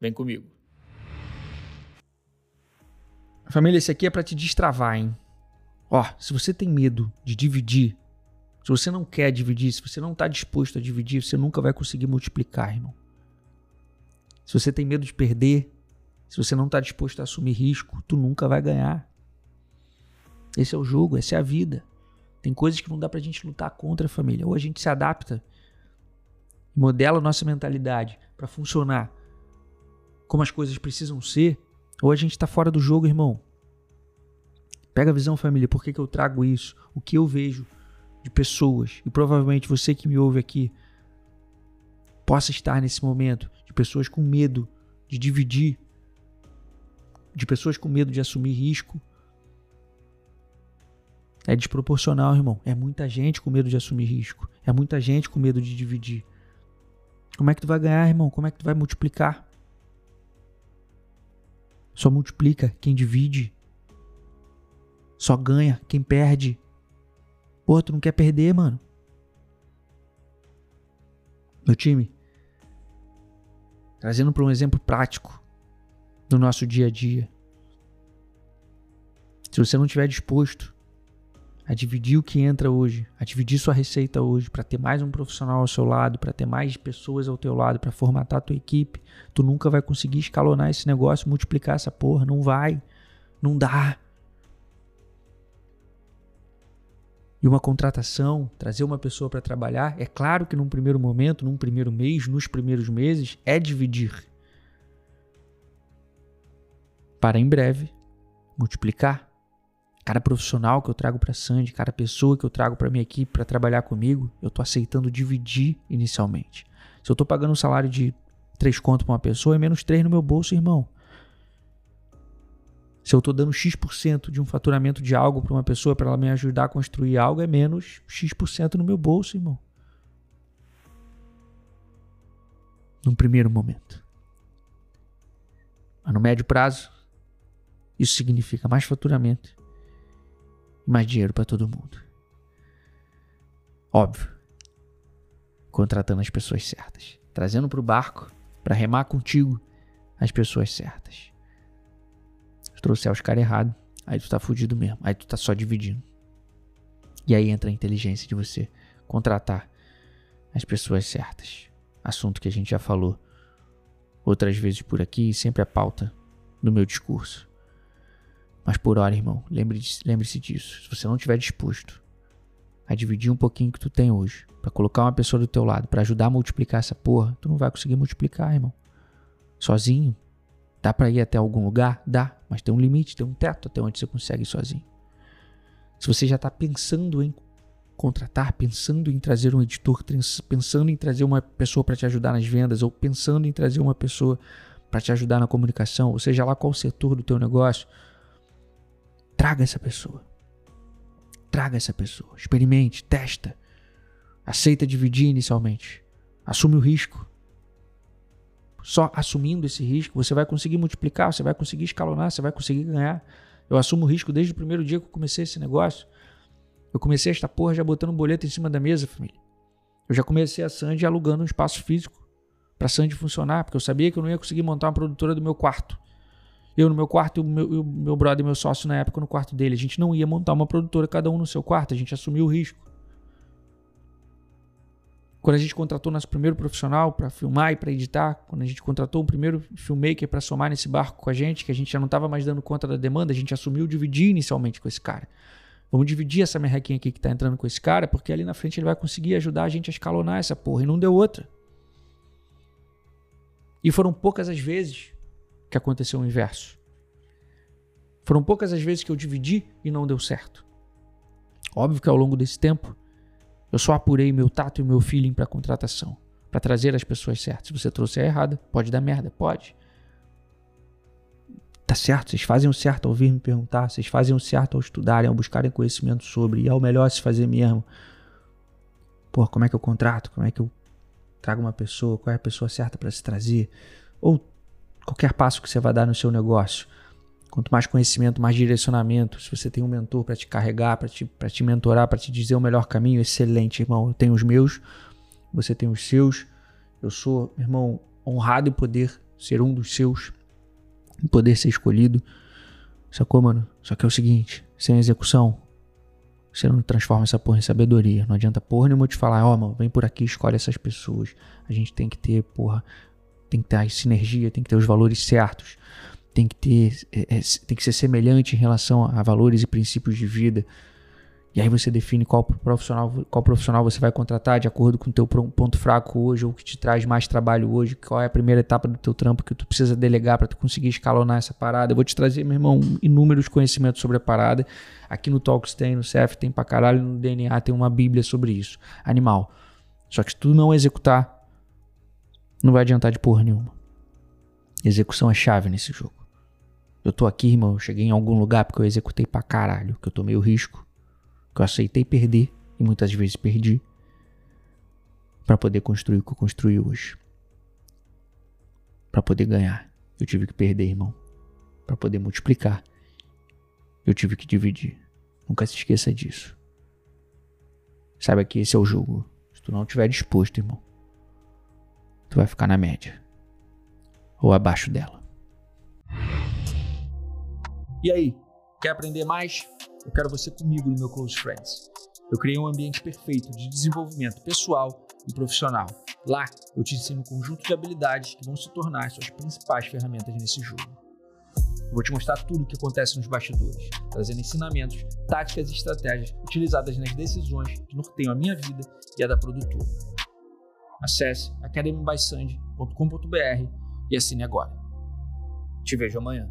Vem comigo. Família, esse aqui é para te destravar, hein? Ó, se você tem medo de dividir, se você não quer dividir, se você não está disposto a dividir, você nunca vai conseguir multiplicar, irmão. Se você tem medo de perder, se você não está disposto a assumir risco, tu nunca vai ganhar. Esse é o jogo, essa é a vida. Tem coisas que não dá pra gente lutar contra, família. Ou a gente se adapta, modela a nossa mentalidade para funcionar como as coisas precisam ser, ou a gente está fora do jogo, irmão. Pega a visão, família, por que, que eu trago isso? O que eu vejo de pessoas, e provavelmente você que me ouve aqui possa estar nesse momento, de pessoas com medo de dividir, de pessoas com medo de assumir risco. É desproporcional, irmão. É muita gente com medo de assumir risco. É muita gente com medo de dividir. Como é que tu vai ganhar, irmão? Como é que tu vai multiplicar? Só multiplica quem divide. Só ganha quem perde. Pô, tu não quer perder, mano. Meu time. Trazendo para um exemplo prático do nosso dia a dia. Se você não estiver disposto a dividir o que entra hoje, a dividir sua receita hoje, para ter mais um profissional ao seu lado, para ter mais pessoas ao teu lado, para formatar a tua equipe, tu nunca vai conseguir escalonar esse negócio, multiplicar essa porra, não vai, não dá. E uma contratação, trazer uma pessoa para trabalhar, é claro que num primeiro momento, num primeiro mês, nos primeiros meses, é dividir. Para em breve multiplicar cada profissional que eu trago para Sandy, cada pessoa que eu trago para minha equipe para trabalhar comigo, eu estou aceitando dividir inicialmente. Se eu estou pagando um salário de 3 contos para uma pessoa, é menos 3 no meu bolso, irmão. Se eu estou dando X% de um faturamento de algo para uma pessoa para ela me ajudar a construir algo, é menos X% no meu bolso, irmão. Num primeiro momento. Mas no médio prazo, isso significa mais faturamento mais dinheiro para todo mundo. Óbvio. Contratando as pessoas certas, trazendo para o barco para remar contigo as pessoas certas. Se trouxer os caras errados, aí tu tá fudido mesmo, aí tu tá só dividindo. E aí entra a inteligência de você contratar as pessoas certas. Assunto que a gente já falou outras vezes por aqui e sempre é pauta no meu discurso. Mas por hora, irmão, lembre-se lembre disso. Se você não estiver disposto a dividir um pouquinho que tu tem hoje, para colocar uma pessoa do teu lado, para ajudar a multiplicar essa porra, tu não vai conseguir multiplicar, irmão. Sozinho. Dá para ir até algum lugar? Dá, mas tem um limite, tem um teto até onde você consegue ir sozinho. Se você já está pensando em contratar, pensando em trazer um editor, pensando em trazer uma pessoa para te ajudar nas vendas, ou pensando em trazer uma pessoa para te ajudar na comunicação, ou seja lá qual setor do teu negócio, Traga essa pessoa. Traga essa pessoa. Experimente, testa. Aceita dividir inicialmente. Assume o risco. Só assumindo esse risco, você vai conseguir multiplicar, você vai conseguir escalonar, você vai conseguir ganhar. Eu assumo o risco desde o primeiro dia que eu comecei esse negócio. Eu comecei esta porra já botando um boleto em cima da mesa, família. Eu já comecei a Sandy alugando um espaço físico para Sandy funcionar, porque eu sabia que eu não ia conseguir montar uma produtora do meu quarto. Eu no meu quarto, o meu, o meu brother meu sócio na época no quarto dele. A gente não ia montar uma produtora, cada um no seu quarto, a gente assumiu o risco. Quando a gente contratou nosso primeiro profissional para filmar e para editar, quando a gente contratou um primeiro filmmaker para somar nesse barco com a gente, que a gente já não estava mais dando conta da demanda, a gente assumiu dividir inicialmente com esse cara. Vamos dividir essa merrequinha aqui que está entrando com esse cara, porque ali na frente ele vai conseguir ajudar a gente a escalonar essa porra. E não deu outra. E foram poucas as vezes que aconteceu o inverso. Foram poucas as vezes que eu dividi e não deu certo. Óbvio que ao longo desse tempo eu só apurei meu tato e meu feeling para contratação. para trazer as pessoas certas. Se você trouxer a errada, pode dar merda, pode. Tá certo, vocês fazem o certo ao vir me perguntar, vocês fazem o certo ao estudarem, ao buscarem conhecimento sobre, e é o melhor se fazer mesmo. Pô, como é que eu contrato? Como é que eu trago uma pessoa? Qual é a pessoa certa para se trazer? Ou qualquer passo que você vai dar no seu negócio. Quanto mais conhecimento, mais direcionamento. Se você tem um mentor para te carregar, para te, te mentorar, para te dizer o melhor caminho, excelente, irmão. Eu tenho os meus, você tem os seus. Eu sou, irmão, honrado em poder ser um dos seus poder ser escolhido. Sacou, mano? Só que é o seguinte: sem execução, você não transforma essa porra em sabedoria. Não adianta porra nenhuma te falar, ó, oh, mano, vem por aqui, escolhe essas pessoas. A gente tem que ter, porra, tem que ter a sinergia, tem que ter os valores certos, tem que ter, é, é, tem que ser semelhante em relação a valores e princípios de vida. E aí você define qual profissional, qual profissional você vai contratar de acordo com o teu ponto fraco hoje ou que te traz mais trabalho hoje, qual é a primeira etapa do teu trampo que tu precisa delegar para tu conseguir escalonar essa parada. Eu vou te trazer, meu irmão, inúmeros conhecimentos sobre a parada. Aqui no Talks tem, no CF tem pra caralho, no DNA tem uma bíblia sobre isso. Animal. Só que se tu não executar, não vai adiantar de porra nenhuma. Execução é chave nesse jogo. Eu tô aqui, irmão, eu cheguei em algum lugar porque eu executei pra caralho, que eu tomei o risco que eu aceitei perder e muitas vezes perdi para poder construir o que eu construí hoje. Para poder ganhar, eu tive que perder, irmão. Para poder multiplicar, eu tive que dividir. Nunca se esqueça disso. Saiba que esse é o jogo. Se tu não estiver disposto, irmão, tu vai ficar na média ou abaixo dela. E aí, quer aprender mais? Eu quero você comigo no meu Close Friends. Eu criei um ambiente perfeito de desenvolvimento pessoal e profissional. Lá, eu te ensino um conjunto de habilidades que vão se tornar suas principais ferramentas nesse jogo. Eu vou te mostrar tudo o que acontece nos bastidores, trazendo ensinamentos, táticas e estratégias utilizadas nas decisões que norteiam a minha vida e a da produtora. Acesse academybysandy.com.br e assine agora. Te vejo amanhã.